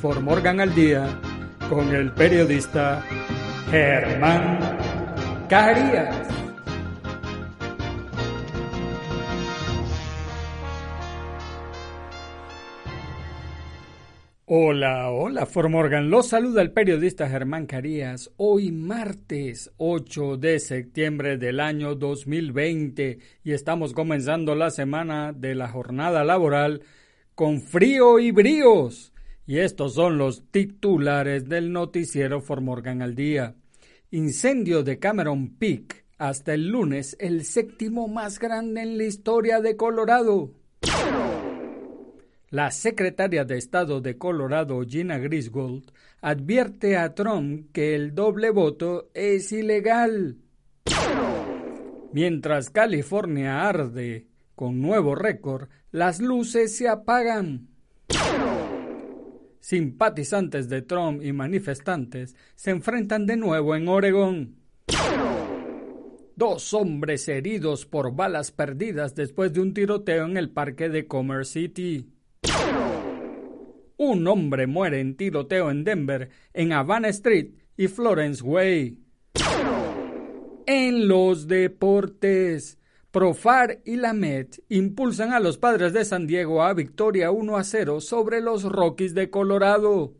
For Morgan al Día con el periodista Germán Carías. Hola, hola, Formorgan. Los saluda el periodista Germán Carías. Hoy martes 8 de septiembre del año 2020 y estamos comenzando la semana de la jornada laboral con frío y bríos. Y estos son los titulares del noticiero Formorgan al día. Incendio de Cameron Peak hasta el lunes, el séptimo más grande en la historia de Colorado. La secretaria de Estado de Colorado, Gina Griswold, advierte a Trump que el doble voto es ilegal. Mientras California arde con nuevo récord, las luces se apagan. Simpatizantes de Trump y manifestantes se enfrentan de nuevo en Oregón. Dos hombres heridos por balas perdidas después de un tiroteo en el parque de Commerce City. Un hombre muere en tiroteo en Denver, en Havana Street y Florence Way. En los deportes, Profar y la Met impulsan a los padres de San Diego a victoria 1 a 0 sobre los Rockies de Colorado.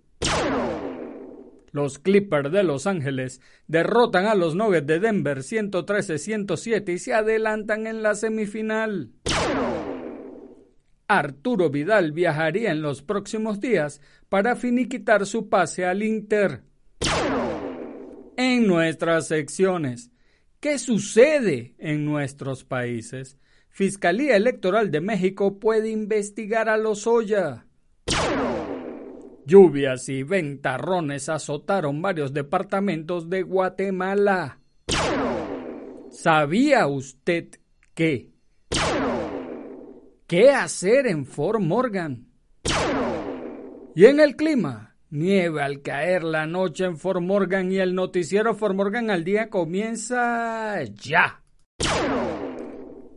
Los Clippers de Los Ángeles derrotan a los Nuggets de Denver 113-107 y se adelantan en la semifinal. Arturo Vidal viajaría en los próximos días para finiquitar su pase al Inter. En nuestras secciones, ¿qué sucede en nuestros países? Fiscalía Electoral de México puede investigar a los Oya. Lluvias y ventarrones azotaron varios departamentos de Guatemala. ¿Sabía usted que ¿Qué hacer en Fort Morgan? Y en el clima, nieve al caer la noche en Fort Morgan y el noticiero Fort Morgan al día comienza ya.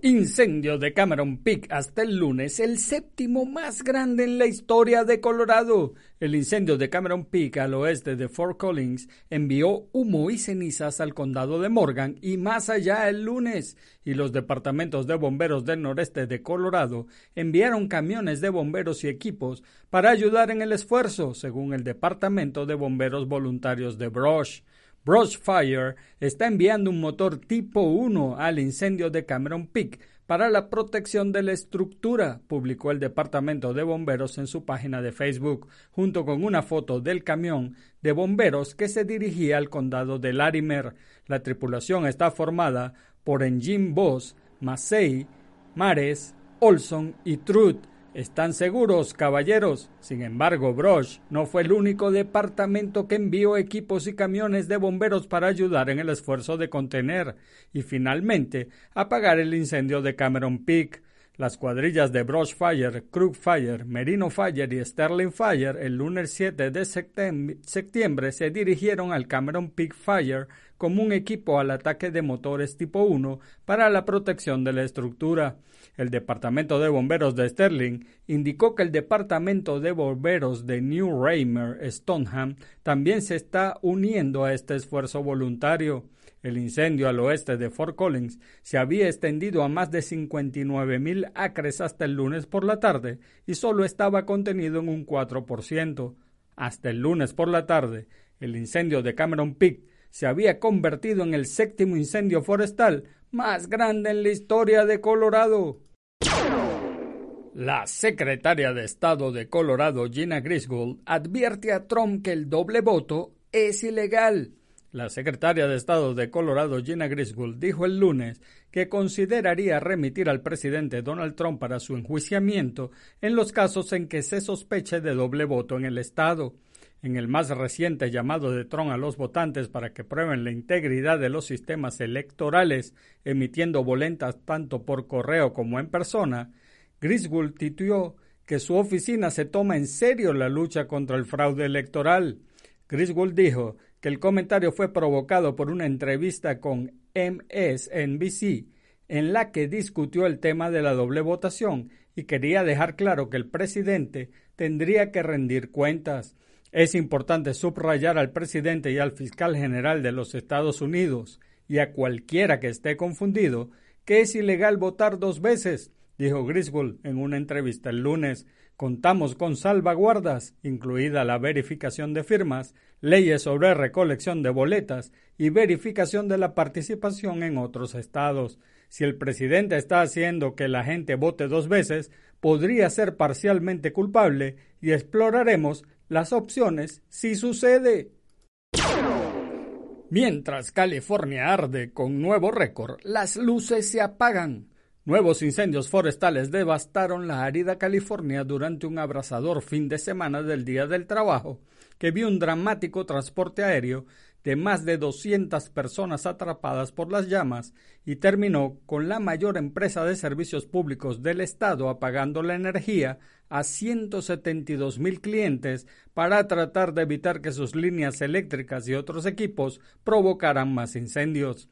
Incendio de Cameron Peak hasta el lunes, el séptimo más grande en la historia de Colorado. El incendio de Cameron Peak al oeste de Fort Collins envió humo y cenizas al condado de Morgan y más allá el lunes, y los departamentos de bomberos del noreste de Colorado enviaron camiones de bomberos y equipos para ayudar en el esfuerzo, según el Departamento de Bomberos Voluntarios de Brush. Brush Fire está enviando un motor tipo 1 al incendio de Cameron Peak para la protección de la estructura, publicó el Departamento de Bomberos en su página de Facebook, junto con una foto del camión de bomberos que se dirigía al condado de Larimer. La tripulación está formada por Engine Boss, Massey, Mares, Olson y Truth están seguros, caballeros. Sin embargo, Brosh no fue el único departamento que envió equipos y camiones de bomberos para ayudar en el esfuerzo de contener y finalmente apagar el incendio de Cameron Peak. Las cuadrillas de Brush Fire, Crook Fire, Merino Fire y Sterling Fire el lunes 7 de septiembre se dirigieron al Cameron Peak Fire como un equipo al ataque de motores tipo 1 para la protección de la estructura. El Departamento de Bomberos de Sterling indicó que el Departamento de Bomberos de New Raymer, Stoneham, también se está uniendo a este esfuerzo voluntario. El incendio al oeste de Fort Collins se había extendido a más de 59 mil acres hasta el lunes por la tarde y solo estaba contenido en un 4%. Hasta el lunes por la tarde, El incendio de Cameron Peak se había convertido en el séptimo incendio forestal más grande en la historia de Colorado. La secretaria de Estado de Colorado, Gina Griswold, advierte a Trump que el doble voto es ilegal. La secretaria de Estado de Colorado, Gina Griswold, dijo el lunes que consideraría remitir al presidente Donald Trump para su enjuiciamiento en los casos en que se sospeche de doble voto en el Estado. En el más reciente llamado de Trump a los votantes para que prueben la integridad de los sistemas electorales, emitiendo boletas tanto por correo como en persona, Griswold tituó que su oficina se toma en serio la lucha contra el fraude electoral. Griswold dijo que el comentario fue provocado por una entrevista con MSNBC en la que discutió el tema de la doble votación y quería dejar claro que el presidente tendría que rendir cuentas. Es importante subrayar al presidente y al fiscal general de los Estados Unidos y a cualquiera que esté confundido que es ilegal votar dos veces dijo Griswold en una entrevista el lunes, contamos con salvaguardas, incluida la verificación de firmas, leyes sobre recolección de boletas y verificación de la participación en otros estados. Si el presidente está haciendo que la gente vote dos veces, podría ser parcialmente culpable y exploraremos las opciones si sucede. Mientras California arde con nuevo récord, las luces se apagan. Nuevos incendios forestales devastaron la árida California durante un abrasador fin de semana del Día del Trabajo, que vio un dramático transporte aéreo de más de 200 personas atrapadas por las llamas y terminó con la mayor empresa de servicios públicos del estado apagando la energía a 172 mil clientes para tratar de evitar que sus líneas eléctricas y otros equipos provocaran más incendios.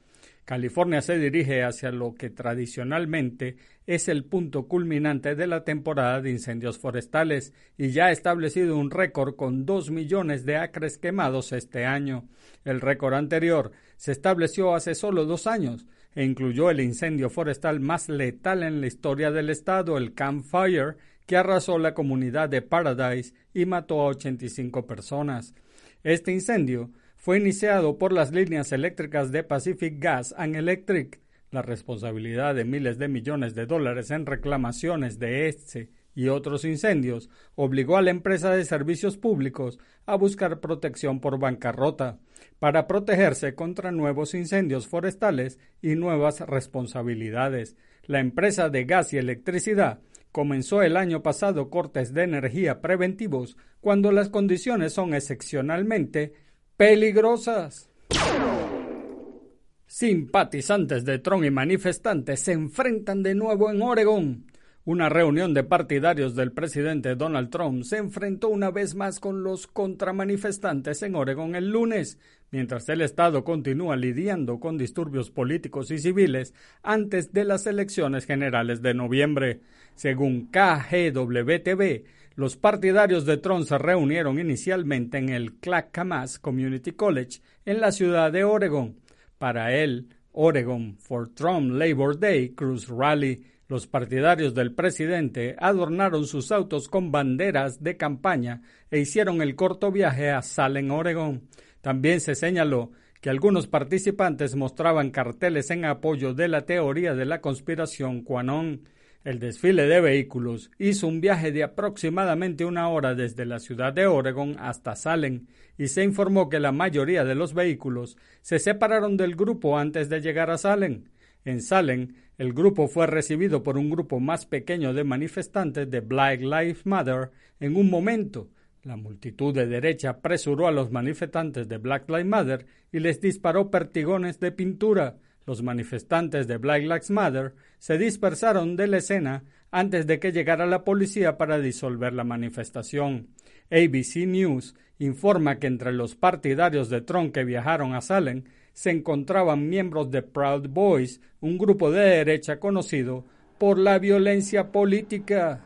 California se dirige hacia lo que tradicionalmente es el punto culminante de la temporada de incendios forestales y ya ha establecido un récord con dos millones de acres quemados este año. El récord anterior se estableció hace solo dos años e incluyó el incendio forestal más letal en la historia del estado, el Camp Fire, que arrasó la comunidad de Paradise y mató a 85 personas. Este incendio fue iniciado por las líneas eléctricas de Pacific Gas and Electric. La responsabilidad de miles de millones de dólares en reclamaciones de este y otros incendios obligó a la empresa de servicios públicos a buscar protección por bancarrota para protegerse contra nuevos incendios forestales y nuevas responsabilidades. La empresa de gas y electricidad comenzó el año pasado cortes de energía preventivos cuando las condiciones son excepcionalmente peligrosas. Simpatizantes de Trump y manifestantes se enfrentan de nuevo en Oregón. Una reunión de partidarios del presidente Donald Trump se enfrentó una vez más con los contramanifestantes en Oregón el lunes, mientras el Estado continúa lidiando con disturbios políticos y civiles antes de las elecciones generales de noviembre. Según KGWTV, los partidarios de Trump se reunieron inicialmente en el Clackamas Community College en la ciudad de Oregon. Para el Oregon for Trump Labor Day Cruise Rally, los partidarios del presidente adornaron sus autos con banderas de campaña e hicieron el corto viaje a Salem, Oregon. También se señaló que algunos participantes mostraban carteles en apoyo de la teoría de la conspiración QAnon. El desfile de vehículos hizo un viaje de aproximadamente una hora desde la ciudad de Oregon hasta Salem y se informó que la mayoría de los vehículos se separaron del grupo antes de llegar a Salem. En Salem, el grupo fue recibido por un grupo más pequeño de manifestantes de Black Lives Matter en un momento. La multitud de derecha apresuró a los manifestantes de Black Lives Matter y les disparó pertigones de pintura. Los manifestantes de Black Lives Matter se dispersaron de la escena antes de que llegara la policía para disolver la manifestación. ABC News informa que entre los partidarios de Trump que viajaron a Salem se encontraban miembros de Proud Boys, un grupo de derecha conocido por la violencia política.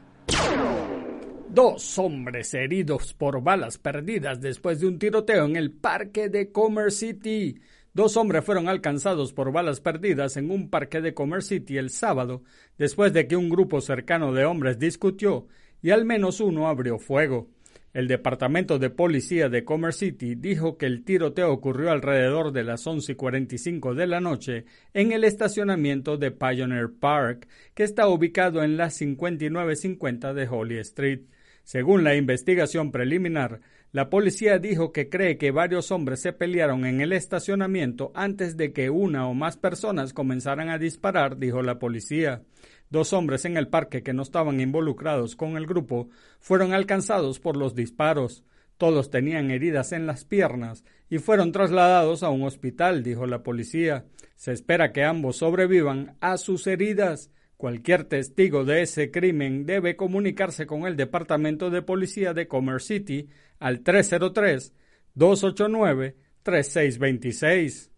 Dos hombres heridos por balas perdidas después de un tiroteo en el parque de Commerce City. Dos hombres fueron alcanzados por balas perdidas en un parque de Commerce City el sábado, después de que un grupo cercano de hombres discutió y al menos uno abrió fuego. El Departamento de Policía de Commerce City dijo que el tiroteo ocurrió alrededor de las 11 y 45 de la noche en el estacionamiento de Pioneer Park, que está ubicado en la 5950 de Holly Street. Según la investigación preliminar, la policía dijo que cree que varios hombres se pelearon en el estacionamiento antes de que una o más personas comenzaran a disparar, dijo la policía. Dos hombres en el parque que no estaban involucrados con el grupo fueron alcanzados por los disparos. Todos tenían heridas en las piernas y fueron trasladados a un hospital, dijo la policía. Se espera que ambos sobrevivan a sus heridas. Cualquier testigo de ese crimen debe comunicarse con el Departamento de Policía de Commerce City al 303-289-3626.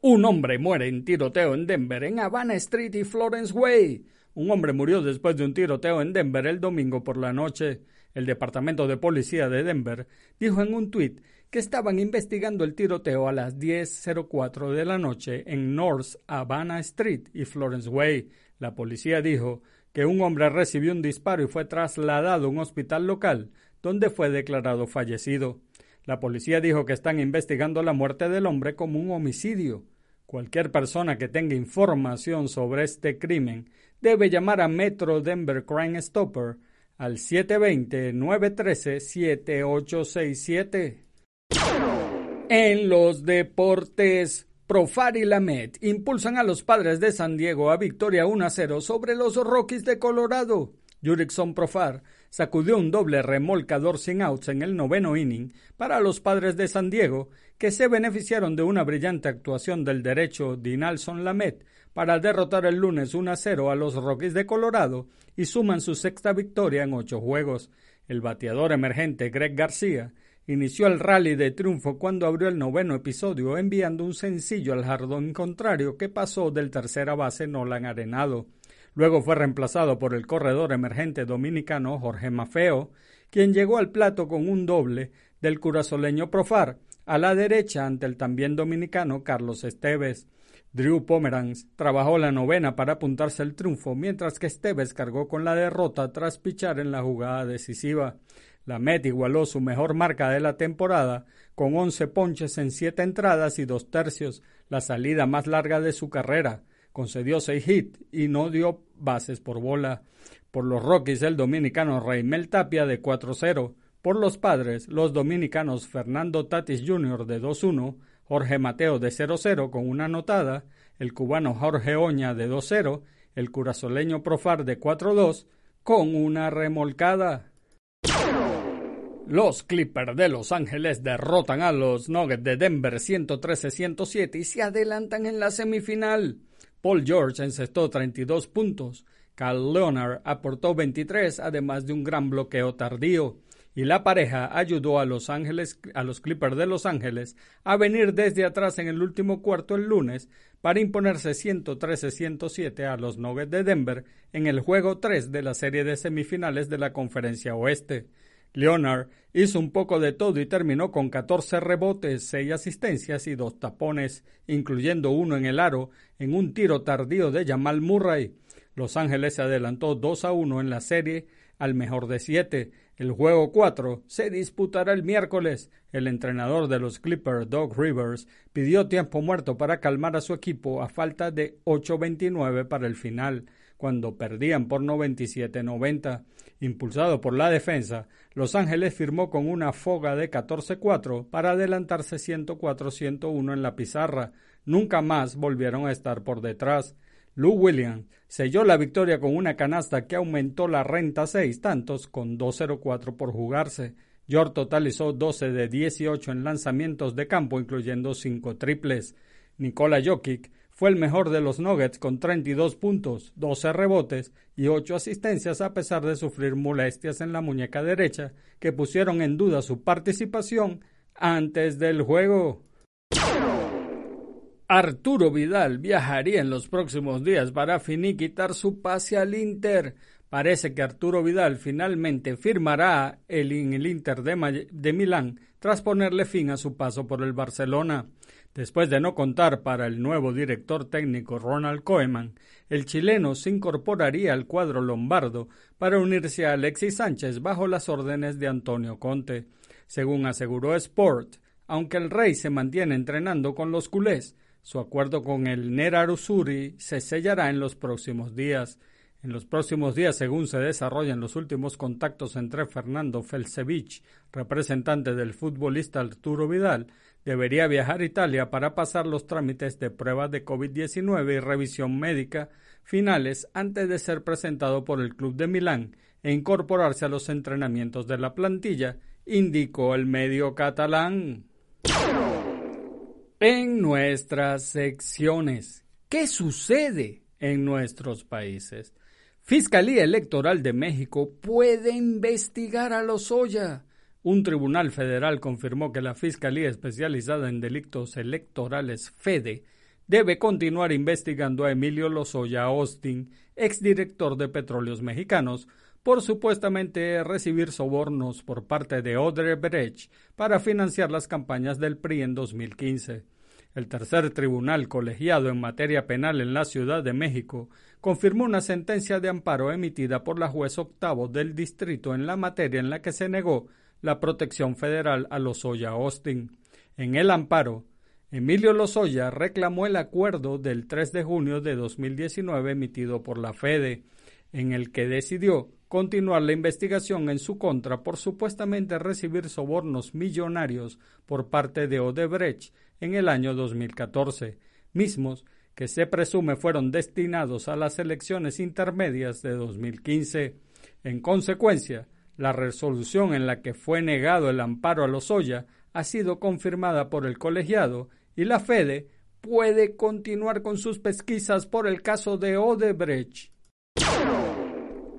Un hombre muere en tiroteo en Denver, en Havana Street y Florence Way. Un hombre murió después de un tiroteo en Denver el domingo por la noche. El Departamento de Policía de Denver dijo en un tuit que estaban investigando el tiroteo a las 10.04 de la noche en North Havana Street y Florence Way. La policía dijo que un hombre recibió un disparo y fue trasladado a un hospital local, donde fue declarado fallecido. La policía dijo que están investigando la muerte del hombre como un homicidio. Cualquier persona que tenga información sobre este crimen debe llamar a Metro Denver Crime Stopper al 720-913-7867. En los deportes, Profar y Lamet impulsan a los padres de San Diego a victoria 1-0 sobre los Rockies de Colorado. Jurickson Profar sacudió un doble remolcador sin outs en el noveno inning para los padres de San Diego, que se beneficiaron de una brillante actuación del derecho Dinalson Lamet para derrotar el lunes 1 0 a los Rockies de Colorado y suman su sexta victoria en ocho juegos. El bateador emergente Greg García inició el rally de triunfo cuando abrió el noveno episodio enviando un sencillo al jardón contrario que pasó del tercera base Nolan Arenado. Luego fue reemplazado por el corredor emergente dominicano Jorge Mafeo, quien llegó al plato con un doble del curazoleño Profar a la derecha ante el también dominicano Carlos Esteves. Drew Pomeranz trabajó la novena para apuntarse el triunfo, mientras que Esteves cargó con la derrota tras pichar en la jugada decisiva. La Met igualó su mejor marca de la temporada con 11 ponches en 7 entradas y dos tercios, la salida más larga de su carrera concedió seis hits y no dio bases por bola. Por los Rockies, el dominicano Raimel Tapia de 4-0. Por los padres, los dominicanos Fernando Tatis Jr. de 2-1, Jorge Mateo de 0-0 con una anotada, el cubano Jorge Oña de 2-0, el curazoleño Profar de 4-2 con una remolcada. Los Clippers de Los Ángeles derrotan a los Nuggets de Denver 113-107 y se adelantan en la semifinal. Paul George encestó 32 puntos, Carl Leonard aportó 23, además de un gran bloqueo tardío, y la pareja ayudó a Los Ángeles, a los Clippers de Los Ángeles a venir desde atrás en el último cuarto el lunes para imponerse 113-107 a los Nuggets de Denver en el juego 3 de la serie de semifinales de la Conferencia Oeste. Leonard hizo un poco de todo y terminó con 14 rebotes, 6 asistencias y 2 tapones, incluyendo uno en el aro en un tiro tardío de Jamal Murray. Los Ángeles se adelantó 2 a 1 en la serie al mejor de 7. El juego 4 se disputará el miércoles. El entrenador de los Clippers, Doug Rivers, pidió tiempo muerto para calmar a su equipo a falta de 8.29 para el final cuando perdían por 97-90. Impulsado por la defensa, Los Ángeles firmó con una foga de 14-4 para adelantarse 104-101 en la pizarra. Nunca más volvieron a estar por detrás. Lou Williams selló la victoria con una canasta que aumentó la renta a seis tantos con 2-0-4 por jugarse. York totalizó 12 de 18 en lanzamientos de campo, incluyendo 5 triples. Nikola Jokic fue el mejor de los Nuggets con 32 puntos, 12 rebotes y 8 asistencias a pesar de sufrir molestias en la muñeca derecha que pusieron en duda su participación antes del juego. Arturo Vidal viajaría en los próximos días para finiquitar su pase al Inter. Parece que Arturo Vidal finalmente firmará el, el Inter de, de Milán tras ponerle fin a su paso por el Barcelona. Después de no contar para el nuevo director técnico Ronald Koeman, el chileno se incorporaría al cuadro lombardo para unirse a Alexis Sánchez bajo las órdenes de Antonio Conte. Según aseguró Sport, aunque el rey se mantiene entrenando con los culés, su acuerdo con el Nerarusuri se sellará en los próximos días. En los próximos días, según se desarrollan los últimos contactos entre Fernando Felsevich, representante del futbolista Arturo Vidal, debería viajar a Italia para pasar los trámites de pruebas de COVID-19 y revisión médica finales antes de ser presentado por el club de Milán e incorporarse a los entrenamientos de la plantilla, indicó el medio catalán. En nuestras secciones, ¿qué sucede en nuestros países? Fiscalía Electoral de México puede investigar a Lozoya. Un tribunal federal confirmó que la Fiscalía Especializada en Delitos Electorales, FEDE, debe continuar investigando a Emilio Lozoya Austin, exdirector de Petróleos Mexicanos, por supuestamente recibir sobornos por parte de Odebrecht para financiar las campañas del PRI en 2015. El tercer tribunal colegiado en materia penal en la Ciudad de México confirmó una sentencia de amparo emitida por la juez octavo del distrito en la materia en la que se negó la protección federal a Lozoya Austin. En el amparo, Emilio Lozoya reclamó el acuerdo del 3 de junio de 2019 emitido por la FEDE, en el que decidió continuar la investigación en su contra por supuestamente recibir sobornos millonarios por parte de Odebrecht en el año 2014, mismos que se presume fueron destinados a las elecciones intermedias de 2015. En consecuencia, la resolución en la que fue negado el amparo a Lozoya ha sido confirmada por el colegiado y la FEDE puede continuar con sus pesquisas por el caso de Odebrecht.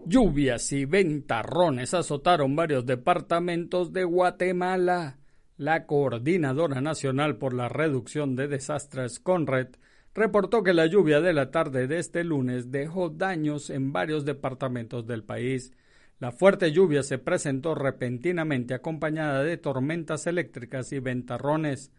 Lluvias y ventarrones azotaron varios departamentos de Guatemala. La Coordinadora Nacional por la Reducción de Desastres, CONRED, reportó que la lluvia de la tarde de este lunes dejó daños en varios departamentos del país. La fuerte lluvia se presentó repentinamente acompañada de tormentas eléctricas y ventarrones.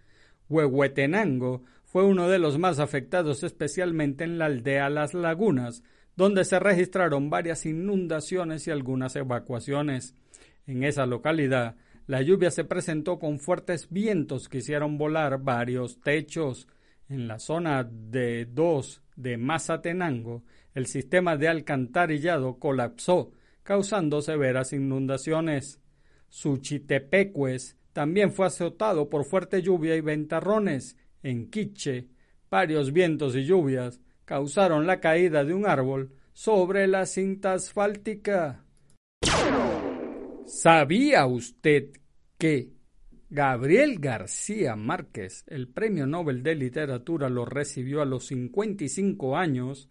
Huehuetenango fue uno de los más afectados especialmente en la aldea Las Lagunas, donde se registraron varias inundaciones y algunas evacuaciones. En esa localidad, la lluvia se presentó con fuertes vientos que hicieron volar varios techos. En la zona de 2 de Mazatenango, el sistema de alcantarillado colapsó, causando severas inundaciones. Suchitepecues también fue azotado por fuerte lluvia y ventarrones. En Quiche, varios vientos y lluvias causaron la caída de un árbol sobre la cinta asfáltica. ¿Sabía usted que Gabriel García Márquez, el Premio Nobel de Literatura, lo recibió a los 55 años,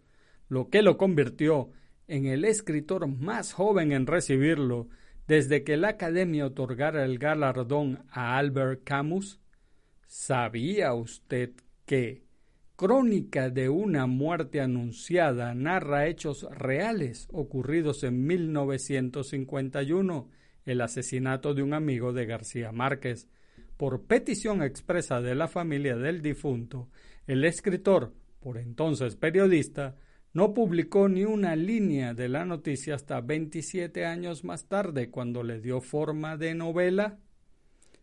lo que lo convirtió en el escritor más joven en recibirlo desde que la Academia otorgara el galardón a Albert Camus? ¿Sabía usted que Crónica de una muerte anunciada narra hechos reales ocurridos en 1951, el asesinato de un amigo de García Márquez. Por petición expresa de la familia del difunto, el escritor, por entonces periodista, no publicó ni una línea de la noticia hasta 27 años más tarde, cuando le dio forma de novela.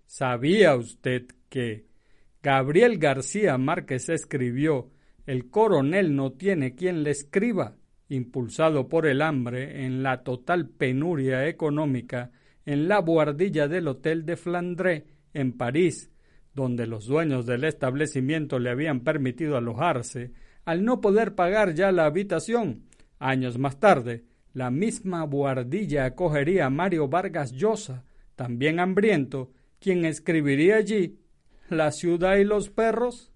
¿Sabía usted que Gabriel García Márquez escribió El coronel no tiene quien le escriba, impulsado por el hambre en la total penuria económica en la buhardilla del Hotel de Flandré en París, donde los dueños del establecimiento le habían permitido alojarse, al no poder pagar ya la habitación. Años más tarde, la misma buhardilla acogería a Mario Vargas Llosa, también hambriento, quien escribiría allí la ciudad y los perros?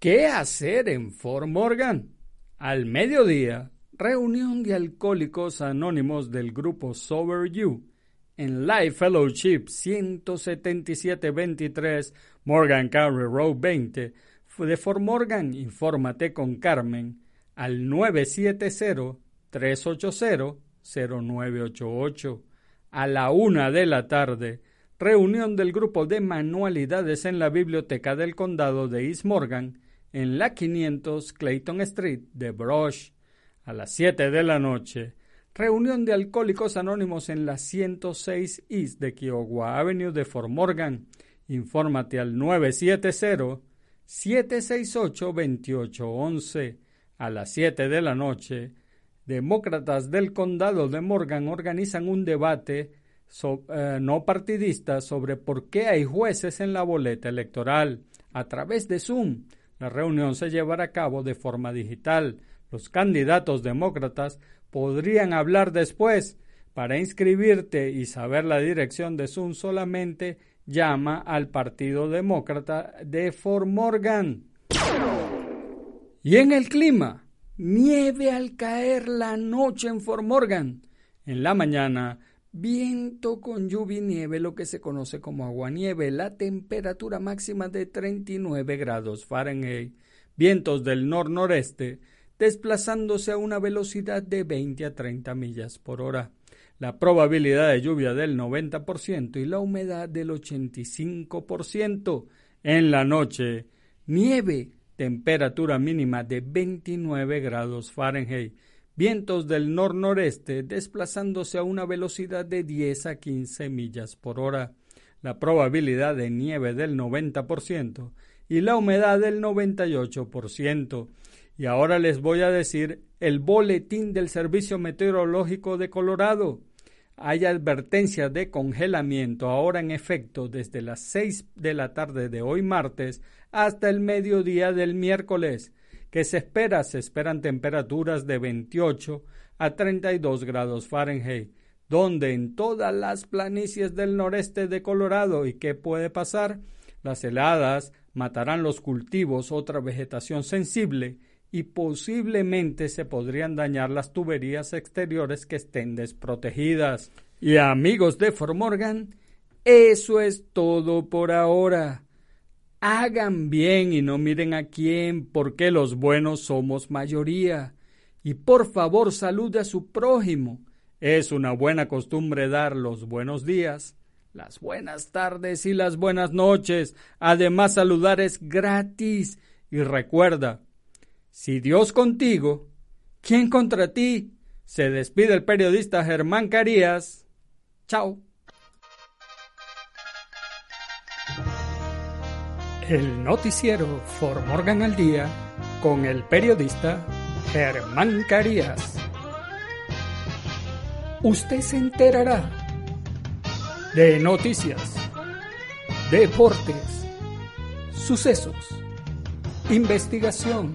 ¿Qué hacer en Fort Morgan? Al mediodía, reunión de alcohólicos anónimos del grupo Sober You en Life Fellowship 17723 Morgan County Road 20 de Fort Morgan. Infórmate con Carmen al 970 380-0988. A la una de la tarde, reunión del grupo de manualidades en la Biblioteca del Condado de East Morgan, en la 500 Clayton Street de Brush. A las 7 de la noche, reunión de alcohólicos anónimos en la 106 East de Kiowa Avenue de Fort Morgan. Infórmate al 970-768-2811. A las 7 de la noche, demócratas del condado de Morgan organizan un debate eh, no partidista sobre por qué hay jueces en la boleta electoral a través de Zoom. La reunión se llevará a cabo de forma digital. Los candidatos demócratas podrían hablar después. Para inscribirte y saber la dirección de Zoom solamente llama al Partido Demócrata de Fort Morgan. Y en el clima, nieve al caer la noche en Fort Morgan. En la mañana, viento con lluvia y nieve, lo que se conoce como aguanieve, la temperatura máxima de 39 grados Fahrenheit, vientos del nor-noreste, desplazándose a una velocidad de 20 a 30 millas por hora. La probabilidad de lluvia del 90% y la humedad del 85%. En la noche, nieve temperatura mínima de 29 grados Fahrenheit, vientos del nor-noreste desplazándose a una velocidad de 10 a 15 millas por hora, la probabilidad de nieve del 90% y la humedad del 98%. Y ahora les voy a decir el boletín del Servicio Meteorológico de Colorado hay advertencia de congelamiento ahora en efecto desde las 6 de la tarde de hoy martes hasta el mediodía del miércoles. que se espera? Se esperan temperaturas de 28 a 32 grados Fahrenheit, donde en todas las planicies del noreste de Colorado y qué puede pasar? Las heladas matarán los cultivos, otra vegetación sensible y posiblemente se podrían dañar las tuberías exteriores que estén desprotegidas. Y amigos de Formorgan, eso es todo por ahora. Hagan bien y no miren a quién, porque los buenos somos mayoría. Y por favor salude a su prójimo. Es una buena costumbre dar los buenos días, las buenas tardes y las buenas noches. Además saludar es gratis. Y recuerda, si Dios contigo, ¿quién contra ti? Se despide el periodista Germán Carías. Chao. El noticiero For Morgan al Día con el periodista Germán Carías. Usted se enterará de noticias, deportes, sucesos, investigación